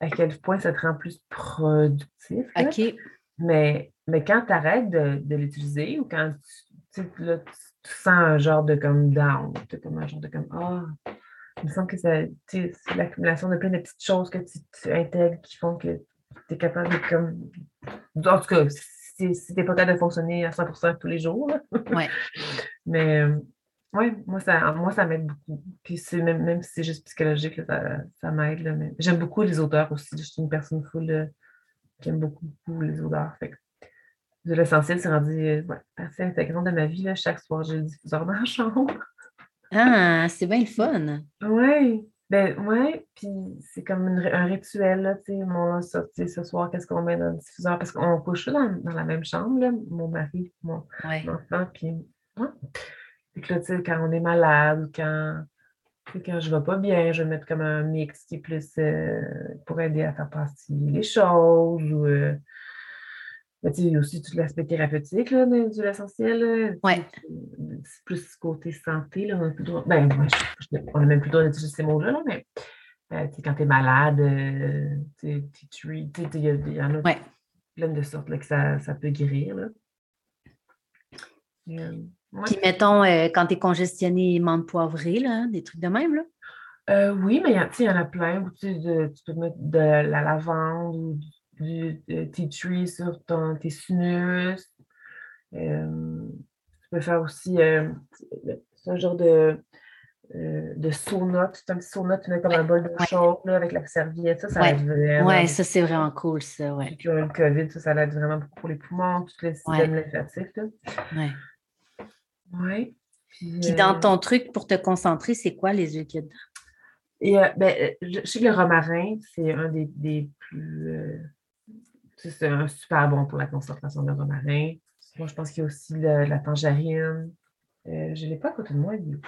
Speaker 2: à quel point ça te rend plus productif.
Speaker 1: OK.
Speaker 2: Mais, mais quand tu arrêtes de, de l'utiliser ou quand tu, tu, sens un genre de comme down, tu comme un genre de comme Ah, il me semble que c'est l'accumulation de plein de petites choses que tu, intègres qui font que tu es capable de comme. En tout cas, si, si tu n'es pas capable de fonctionner à 100% tous les jours.
Speaker 1: Ouais.
Speaker 2: mais oui, moi, ça, moi, ça m'aide beaucoup. Puis même, même si c'est juste psychologique, ça, ça m'aide. J'aime beaucoup les odeurs aussi. Je suis une personne full qui aime beaucoup, beaucoup les odeurs. Fait de l'essentiel, c'est rendu euh, ouais, partie intégrante de ma vie. Là. Chaque soir, j'ai le diffuseur dans la chambre.
Speaker 1: Ah, c'est bien le fun.
Speaker 2: Oui. Ben ouais, puis c'est comme un rituel, là, tu sais, mon ce soir, qu'est-ce qu'on met dans le diffuseur? Parce qu'on couche dans, dans la même chambre, là, mon mari, mon, enfant, puis moi. Puis là, tu sais, quand on est malade ou quand, quand je ne vais pas bien, je vais mettre comme un mix qui est plus euh, pour aider à faire passer les choses ou euh, ben, tu sais, aussi tout l'aspect thérapeutique là, de, l'essentiel.
Speaker 1: Oui.
Speaker 2: C'est plus côté santé. Là, on, a plus droit, ben, on a même plus le droit d'utiliser ces mots-là, là, mais euh, quand tu es malade, tu il y, en a plein de sortes là, que ça, ça peut guérir. Là.
Speaker 1: Puis, mettons, euh, quand tu es congestionné, menthe poivrée, là, des trucs de même, là?
Speaker 2: Euh, oui, mais il y, en a plein. Tu, peux mettre de la lavande ou du, tea tree sur ton, tes sinus. Euh, tu peux faire aussi un genre de, de sauna. Tu un petit sauna, tu mets comme un bol de chaud avec la serviette. Ça, ça aide vraiment.
Speaker 1: Oui, ça, c'est vraiment cool, ça. Ouais.
Speaker 2: Puis, le COVID, ça, ça aide vraiment beaucoup pour les poumons, tous les systèmes lymphatique.
Speaker 1: Oui.
Speaker 2: Oui.
Speaker 1: Puis, dans euh, ton truc pour te concentrer, c'est quoi les yeux qu'il
Speaker 2: y a ben, je sais que le romarin, c'est un des, plus. Euh, c'est un super bon pour la concentration de romarin. Moi, je pense qu'il y a aussi la tangerine. Euh, je ne l'ai pas à côté de moi. il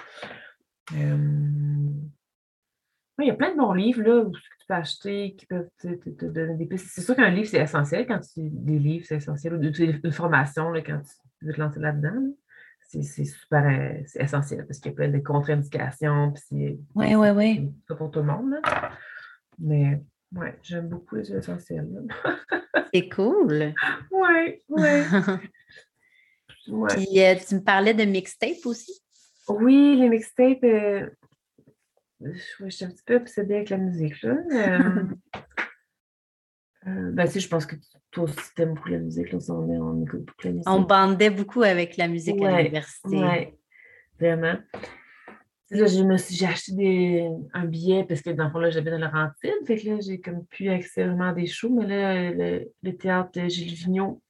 Speaker 2: y a plein de bons livres là, que tu peux acheter qui peuvent te, donner des pistes. C'est sûr qu'un livre, c'est essentiel quand tu. Des livres, c'est essentiel. Ou une formation là, quand tu veux te lancer là-dedans c'est super euh, essentiel parce qu'il y a plein de contre-indications.
Speaker 1: Oui, oui, oui.
Speaker 2: C'est pas pour tout le monde. Mais ouais, j'aime beaucoup les huiles essentielles.
Speaker 1: c'est cool.
Speaker 2: Oui, oui.
Speaker 1: Puis euh, tu me parlais de mixtape aussi?
Speaker 2: Oui, les mixtapes, euh, je suis un petit peu obsédée avec la musique. Là. Euh, ben, si, je pense que toi aussi, tu aimes beaucoup la musique. Là, on, on écoute beaucoup la musique.
Speaker 1: On bandait beaucoup avec la musique à l'université.
Speaker 2: Oui, vraiment. Là, j'ai acheté des, un billet parce que dans le fond, là, j'habite dans Laurentide. Fait que là, j'ai comme pu accès vraiment à des shows. Mais là, le, théâtre Gilles Vigneault,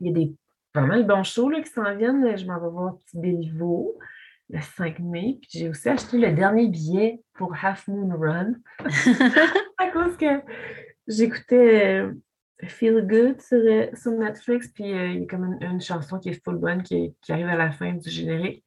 Speaker 2: il y a des vraiment de bons shows là, qui s'en viennent. Je m'en vais voir Petit Béliveau le 5 mai. Puis j'ai aussi acheté le dernier billet pour Half Moon Run. à cause que J'écoutais euh, Feel Good sur, euh, sur Netflix, puis euh, il y a comme une, chanson qui est full bonne qui, qui, arrive à la fin du générique.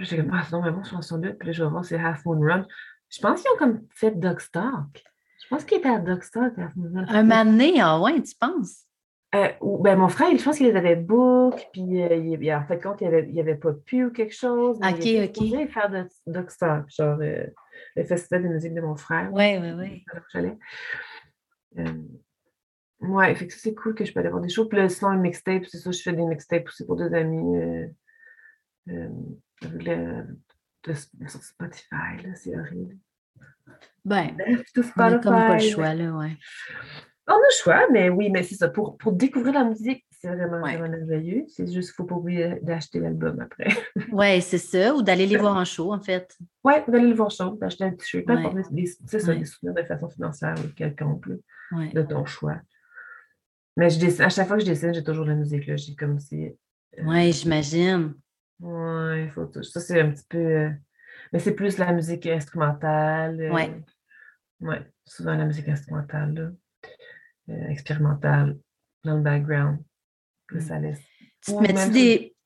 Speaker 2: Puis j'étais comme, ah, c'est mais bon, chanson-là. Puis là, je vais voir, c'est Half Moon Run. Je pense qu'ils ont comme fait Dogstock. Je pense qu'il était à Dogstock, Half Moon Run.
Speaker 1: Un mané, ah ouais, tu penses?
Speaker 2: ben, mon frère, je pense qu'il les avait book, puis il, en fait compte, il avait, avait pas pu ou quelque chose.
Speaker 1: OK, il OK.
Speaker 2: Il faire de genre le festival de musique de mon frère.
Speaker 1: Oui, oui,
Speaker 2: oui. Euh, ouais, fait que ça, c'est cool que je peux aller voir des shows. Puis là, sinon, un mixtape, c'est ça, je fais des mixtapes aussi pour des amis. Euh, euh, le, de, sur Spotify, là, c'est horrible.
Speaker 1: Ben, on a comme pas le choix, là, ouais.
Speaker 2: On a le choix, mais oui, mais c'est ça. Pour, pour découvrir la musique, c'est vraiment, vraiment merveilleux. C'est juste qu'il ne faut pas oublier d'acheter l'album après.
Speaker 1: oui, c'est ça. Ou d'aller les voir en show, en fait.
Speaker 2: Oui, d'aller les voir en show, d'acheter un t-shirt. C'est ça, des souvenirs de façon financière ou quelconque, de ton choix. Mais je à chaque fois que je dessine, j'ai toujours la musique. J'ai comme si. Euh,
Speaker 1: oui, j'imagine.
Speaker 2: Oui, il faut tout. Ça, c'est un petit peu. Euh, mais c'est plus la musique instrumentale.
Speaker 1: Oui.
Speaker 2: Euh, oui, souvent la musique instrumentale, expérimentale, dans le background. Plus ça laisse.
Speaker 1: Tu te mets-tu des.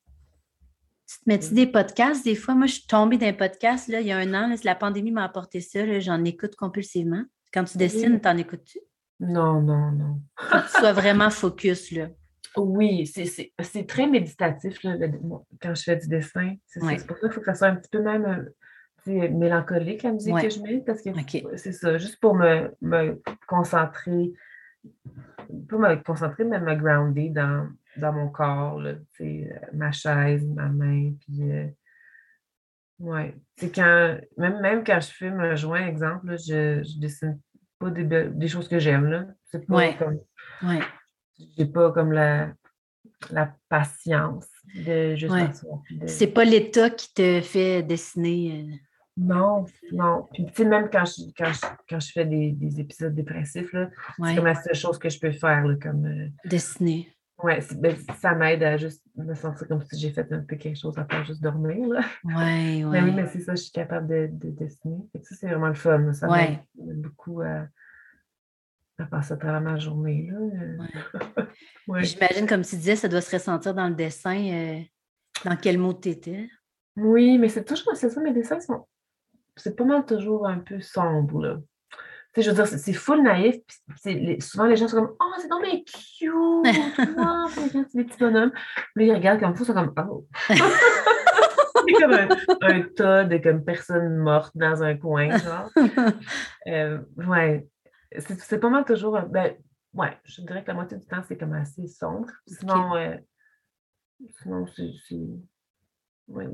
Speaker 1: Tu te mets-tu des podcasts? Des fois, moi, je suis tombée d'un podcast là, il y a un an. la pandémie m'a apporté ça. J'en écoute compulsivement. Quand tu dessines, t'en écoutes-tu?
Speaker 2: Non, non, non.
Speaker 1: Faut que tu sois vraiment focus, là.
Speaker 2: Oui, c'est très méditatif là, quand je fais du dessin. C'est pour ça qu'il faut que ça soit un petit peu même euh, mélancolique, la musique que je mets, parce que c'est ça, juste pour me, me, concentrer, pas me concentrer, mais me grounder dans, dans mon corps, là, ma chaise, ma main, puis... Euh, ouais. C'est quand, même, même quand je fume un joint, exemple, je, je dessine pas des, choses que j'aime. Là. C'est pas comme. J'ai pas comme la, la patience de juste
Speaker 1: C'est pas l'État qui te fait dessiner. Euh.
Speaker 2: Non, non. Puis, tu sais, même quand je, quand je, quand je fais des, des épisodes dépressifs, c'est comme la seule chose que je peux faire, là, comme... Euh,
Speaker 1: dessiner.
Speaker 2: Oui, ben, ça m'aide à juste me sentir comme si j'ai fait un peu quelque chose à faire, juste dormir, là.
Speaker 1: Oui, oui.
Speaker 2: Mais oui, mais c'est ça, je suis capable de, de dessiner. ça, c'est vraiment le fun. Ça m'aide beaucoup à à passer à travers ma journée. Là.
Speaker 1: J'imagine, comme tu disais, ça doit se ressentir dans le dessin. Euh, dans quel mot tu étais?
Speaker 2: Oui, mais c'est toujours, c'est ça, mes dessins sont, c'est pas mal toujours un peu sombre, là. Tu sais, je veux dire, c'est full naïf. Souvent, les gens sont comme, oh, c'est donc bien cute! oh, c'est des petits bonhommes. Puis ils regardent comme fou, ils sont comme, oh! c'est comme un, tas de comme personnes mortes dans un coin, genre. Euh, ouais, c'est pas mal toujours. Ben, ouais, je dirais que la moitié du temps, c'est comme assez sombre. Sinon, euh, sinon c'est. Ouais,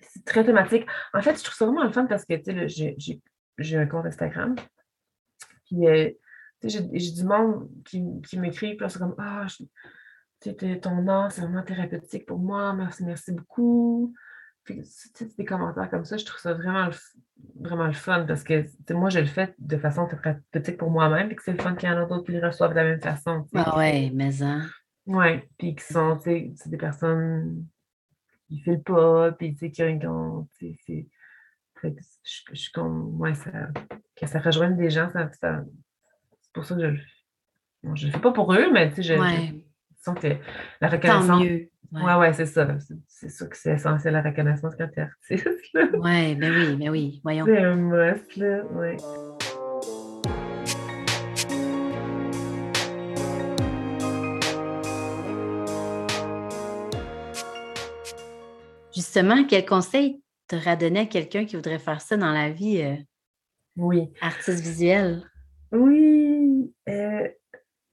Speaker 2: c'est très thématique. En fait, je trouve ça vraiment le fun parce que, tu sais, j'ai un compte Instagram. Puis, euh, tu sais, j'ai du monde qui, qui m'écrit, puis c'est comme, ah, ton art, c'est vraiment thérapeutique pour moi, merci, merci beaucoup des commentaires comme ça, je trouve ça vraiment le, vraiment le fun parce que moi, je le fais de façon thérapeutique pour moi-même et que c'est le fun qu'il y en a d'autres qui le reçoivent de la même façon.
Speaker 1: Ah ouais, mais hein.
Speaker 2: Oui, puis qui sont, des personnes qui ne filent pas, puis tu sais, qui ont. Je, je suis comme. Ouais, ça, que ça rejoigne des gens, ça, c'est pour ça que je le fais. Bon, je le fais pas pour eux, mais tu sais, je,
Speaker 1: ouais.
Speaker 2: sens que la reconnaissance.
Speaker 1: Mieux.
Speaker 2: Ouais, ouais, c'est ça. C'est sûr que c'est essentiel la reconnaissance quand tu es artiste.
Speaker 1: Oui, ben oui, ben oui, voyons.
Speaker 2: C'est un must, là, oui.
Speaker 1: Justement, quel conseil t'aurais donné à quelqu'un qui voudrait faire ça dans la vie? Euh,
Speaker 2: oui.
Speaker 1: Artiste visuel?
Speaker 2: Oui. Euh,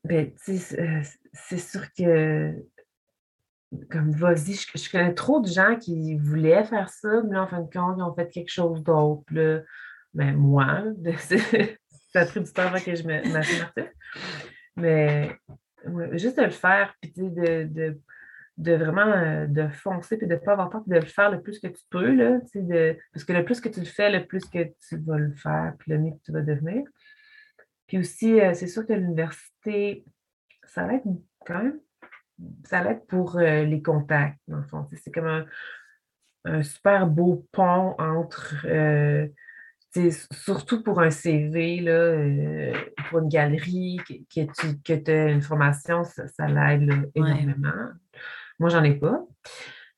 Speaker 2: ben, euh, c'est sûr que comme vas-y, je, connais trop de gens qui voulaient faire ça, mais là, en fin de compte, ils ont fait quelque chose d'autre. Mais ben, moi, ça a pris du temps avant que je m'assure. Mais juste de le faire, puis de, de, de, vraiment euh, de foncer, puis de ne pas avoir peur, de le faire le plus que tu peux. Là, de, parce que le plus que tu le fais, le plus que tu vas le faire, puis le mieux que tu vas devenir. Puis aussi, euh, c'est sûr que l'université, ça va être quand même ça l'aide pour euh, les contacts, dans le fond. C'est comme un, super beau pont entre, euh, surtout pour un CV, là, euh, pour une galerie, que, tu que as une formation, ça, l'aide énormément. Moi, j'en ai pas.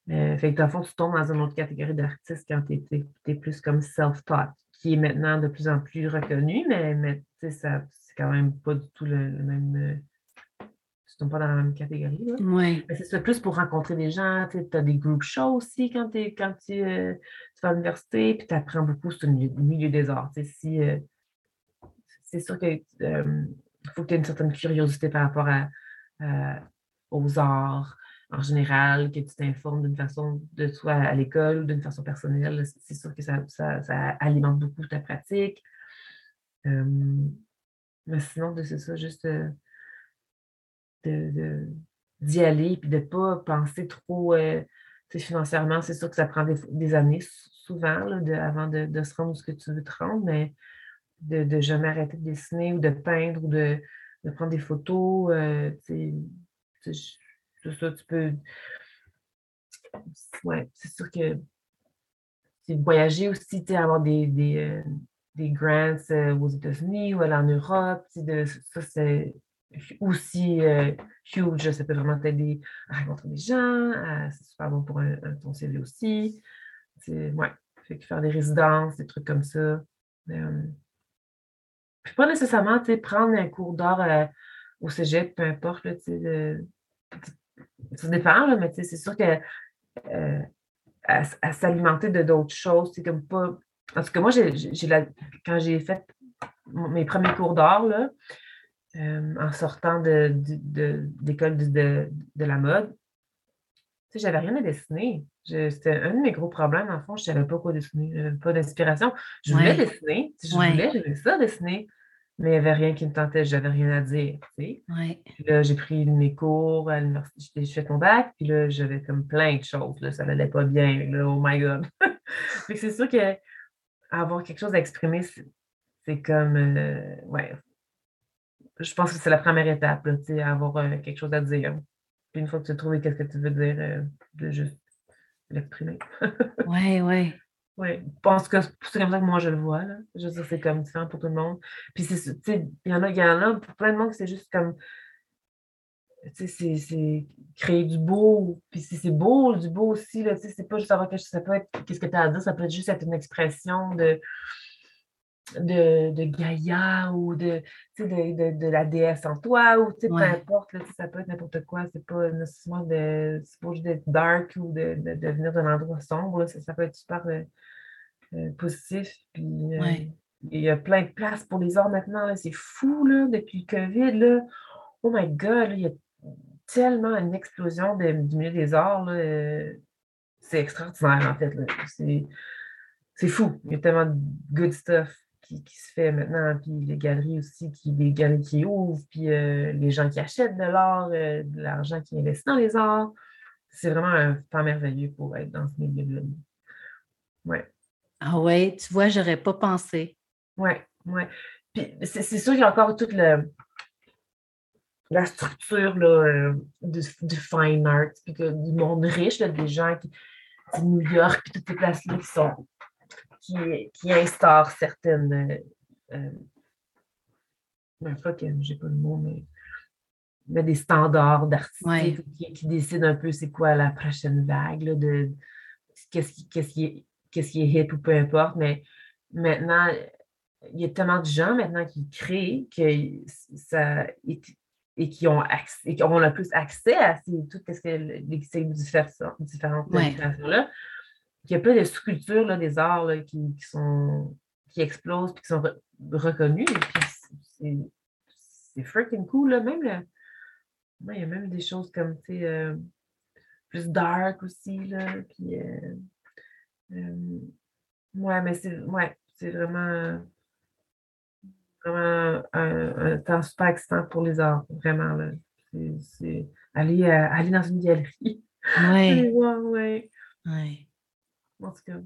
Speaker 2: fait que dans le fond, tu tombes dans une autre catégorie d'artistes quand tu es, plus comme self-taught, qui est maintenant de plus en plus reconnu, mais, mais ça, c'est quand même pas du tout le même pas dans la même catégorie.
Speaker 1: Oui.
Speaker 2: C'est plus pour rencontrer des gens. Tu as des group shows aussi quand, quand tu, euh, tu, vas à l'université, puis tu apprends beaucoup sur le milieu, des arts. Si, euh, c'est sûr qu'il euh, faut que tu aies une certaine curiosité par rapport à, aux arts. en général, que tu t'informes d'une façon de toi à l'école ou d'une façon personnelle. C'est sûr que ça, ça, alimente beaucoup ta pratique. mais sinon, c'est ça, juste d'y aller puis de ne pas penser trop euh, financièrement. C'est sûr que ça prend des, années souvent avant de, se rendre où ce que tu veux te rendre, mais de, de jamais arrêter de dessiner ou de peindre ou de, prendre des photos. Euh, tout ça, tu peux. Ouais, c'est sûr que voyager aussi, avoir des, des, euh, des grants euh, aux États-Unis ou aller en Europe, de, ça c'est aussi euh, huge. Ça peut vraiment t'aider à rencontrer des gens. C'est super bon pour un, ton CV aussi. Ouais, fait que faire des résidences, des trucs comme ça. Euh, puis pas nécessairement prendre un cours d'art au cégep, peu importe. Là, ça dépend, là, mais c'est sûr que euh, à, s'alimenter de d'autres choses, c'est comme pas. En tout cas, moi, la... quand j'ai fait mes premiers cours d'art, euh, en sortant de, d'école de, la mode, tu sais, j'avais rien à dessiner. c'était un de mes gros problèmes, en fond, je ne savais pas quoi dessiner, je n'avais pas d'inspiration. Je voulais dessiner, je voulais, j'aimais ça dessiner, mais il n'y avait rien qui me tentait, j'avais rien à dire. Tu sais. Puis là, j'ai pris mes cours à l'université, j'ai fait mon bac, puis là, j'avais comme plein de choses, là, ça n'allait pas bien, là, oh my God. c'est sûr que avoir quelque chose à exprimer, c'est comme, euh, ouais, je pense que c'est la première étape, là, tu sais, avoir euh, quelque chose à dire. Puis une fois que tu as trouvé qu'est-ce que tu veux dire, euh, de juste l'exprimer.
Speaker 1: Oui, oui.
Speaker 2: Oui, je pense que c'est comme ça que moi je le vois. Là. Je veux dire, c'est comme différent pour tout le monde. Puis, il y en a, il y en a pour plein de monde, c'est juste comme. Tu sais, c'est créer du beau. Puis, si c'est beau, du beau aussi, là, tu sais, c'est pas juste savoir que ça peut être. Qu'est-ce que tu as à dire, ça peut être juste être une expression de. De, de Gaïa ou de, de, de, de, la déesse en toi, ou peu importe, là, ça peut être n'importe quoi, c'est pas nécessairement de, d'être dark ou de, de, venir d'un endroit sombre, ça, ça, peut être super euh, euh, positif. Puis, euh, il y a plein de places pour les arts maintenant. C'est fou, là, depuis le COVID. Là. Oh my God, il y a tellement une explosion de, du milieu des arts. Euh, c'est extraordinaire, en fait. C'est fou. Il y a tellement de good stuff qui, qui, se fait maintenant. Puis les galeries aussi, qui, les galeries qui ouvrent, puis les gens qui achètent de l'art, de l'argent qui investit dans les arts. C'est vraiment un temps merveilleux pour être dans ce milieu-là. Ouais.
Speaker 1: Ah ouais, tu vois, j'aurais pas pensé.
Speaker 2: Oui, oui. Puis c'est sûr qu'il y a encore toute le, la structure là, euh, du, fine art, puis du monde riche, des gens qui, New York, puis toutes ces places-là qui sont qui, qui instaurent certaines. Euh, euh que j'ai pas le mot, mais, mais des standards d'artistes qui, décident un peu c'est quoi la prochaine vague là, de qu'est-ce qui, qui est qu'est-ce qui est hip ou peu importe, mais maintenant, il y a tellement de gens maintenant qui créent que ça et qui ont accès, et ont le plus accès à tout ce que les, ces différentes, différentes là qu'il y a pas de sculptures des arts qui, sont qui explosent et qui sont reconnus. c'est freaking cool. Là. Même il y a même des choses comme euh, plus dark aussi. Là, puis, euh, euh, ouais, mais c'est ouais, c'est vraiment, vraiment un, temps super excitant pour les arts, vraiment. Là. C'est, aller, euh, aller dans une galerie.
Speaker 1: Ouais.
Speaker 2: ouais.
Speaker 1: Ouais.
Speaker 2: Tout cas,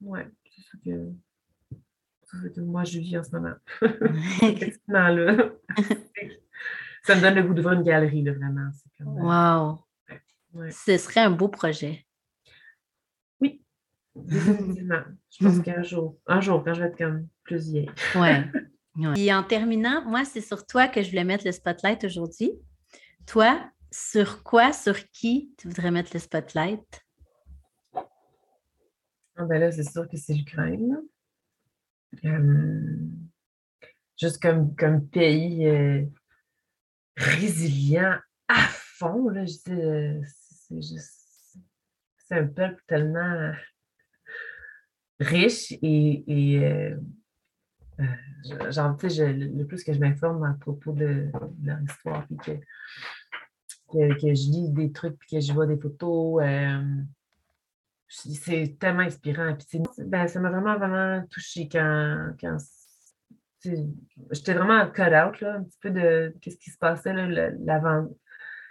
Speaker 2: ouais, c'est ça que, que moi je vis en ce moment. là. ça me donne le goût d'ouvrir une galerie, là, vraiment.
Speaker 1: Comme, wow. Ouais. Ce serait un beau projet.
Speaker 2: Définitivement. Je pense qu'un jour, un jour, quand je vais être comme plus vieille.
Speaker 1: ouais. Et en terminant, moi, c'est sur toi que je voulais mettre le spotlight aujourd'hui. Toi, sur quoi, sur qui tu voudrais mettre le spotlight?
Speaker 2: Ah ben là, c'est sûr que c'est l'Ukraine. Euh, juste comme, comme pays euh, résilient à fond, là, je euh, c'est juste c'est un peuple tellement riche et, et genre, tu sais, le plus que je m'informe à propos de, leur histoire, puis que que, que je lis des trucs, puis que je vois des photos. C'est tellement inspirant. Puis ben, ça m'a vraiment, vraiment touchée quand, quand j'étais vraiment cut out, là, un petit peu de qu'est-ce qui se passait l'avant,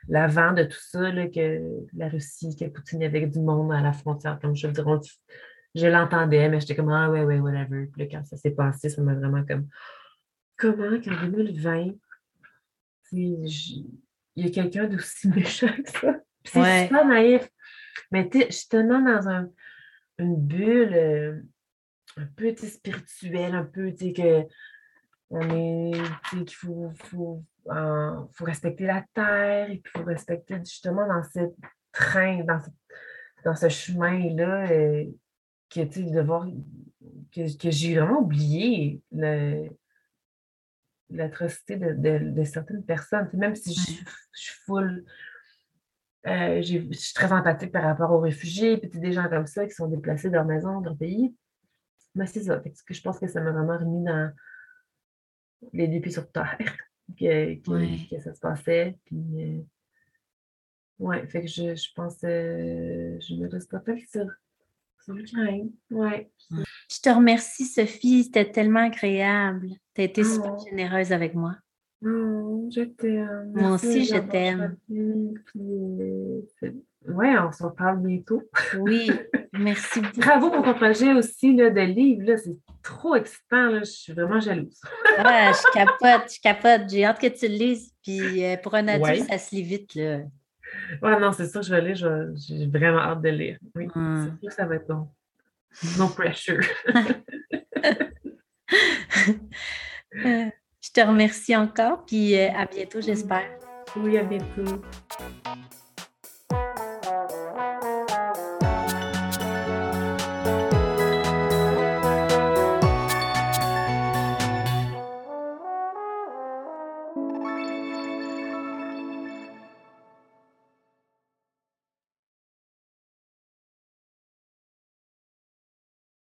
Speaker 2: l'avant de tout ça, là, que la Russie, que Poutine avait du monde à la frontière, comme je veux dire, on- je l'entendais, mais j'étais comme ah ouais, ouais, whatever. Puis là, quand ça s'est passé, ça m'a vraiment comme comment qu'en 2020, tu sais, j- il y a quelqu'un d'aussi méchant que ça? C'est
Speaker 1: Ouais.
Speaker 2: super naïf. Mais je suis tellement dans un, une bulle euh, un peu spirituelle, un peu, tu sais, que on est, qu'il faut, faut, euh, faut respecter la terre et puis faut respecter justement dans ce train, dans ce, dans ce chemin-là, euh, que, tu sais, de voir, que, que j'ai vraiment oublié le- l'atrocité de, de- de certaines personnes. Même si je, je suis full, euh, je suis très empathique par rapport aux réfugiés, puis des gens comme ça qui sont déplacés de leur maison, de leur pays. Mais c'est ça. Fait que que je pense que ça m'a vraiment remis dans les deux pieds sur terre que, que,
Speaker 1: Ouais.
Speaker 2: que ça se passait. Puis, euh, ouais, fait que je, je pense euh, je me reste pas sur, sur l'Ukraine. Ouais.
Speaker 1: Je te remercie, Sophie. C'était tellement agréable. Tu as été super
Speaker 2: Oh.
Speaker 1: généreuse avec moi.
Speaker 2: Oh, je t'aime.
Speaker 1: Moi aussi, je t'aime.
Speaker 2: euh, ouais, on se reparle bientôt.
Speaker 1: Oui, merci beaucoup.
Speaker 2: Bravo pour ton projet aussi là, de livre. C'est trop excitant. là, Je suis vraiment jalouse.
Speaker 1: Ouais, je capote, je capote. J'ai hâte que tu le lises. Puis euh, pour un adulte,
Speaker 2: Ouais.
Speaker 1: ça se lit vite. Là.
Speaker 2: Ouais, non, c'est sûr, je vais lire. je J'ai vraiment hâte de lire. Oui,
Speaker 1: Hmm.
Speaker 2: c'est sûr que ça va être bon. No pressure.
Speaker 1: Je te remercie encore. Puis euh, à bientôt, j'espère.
Speaker 2: Oui, à bientôt.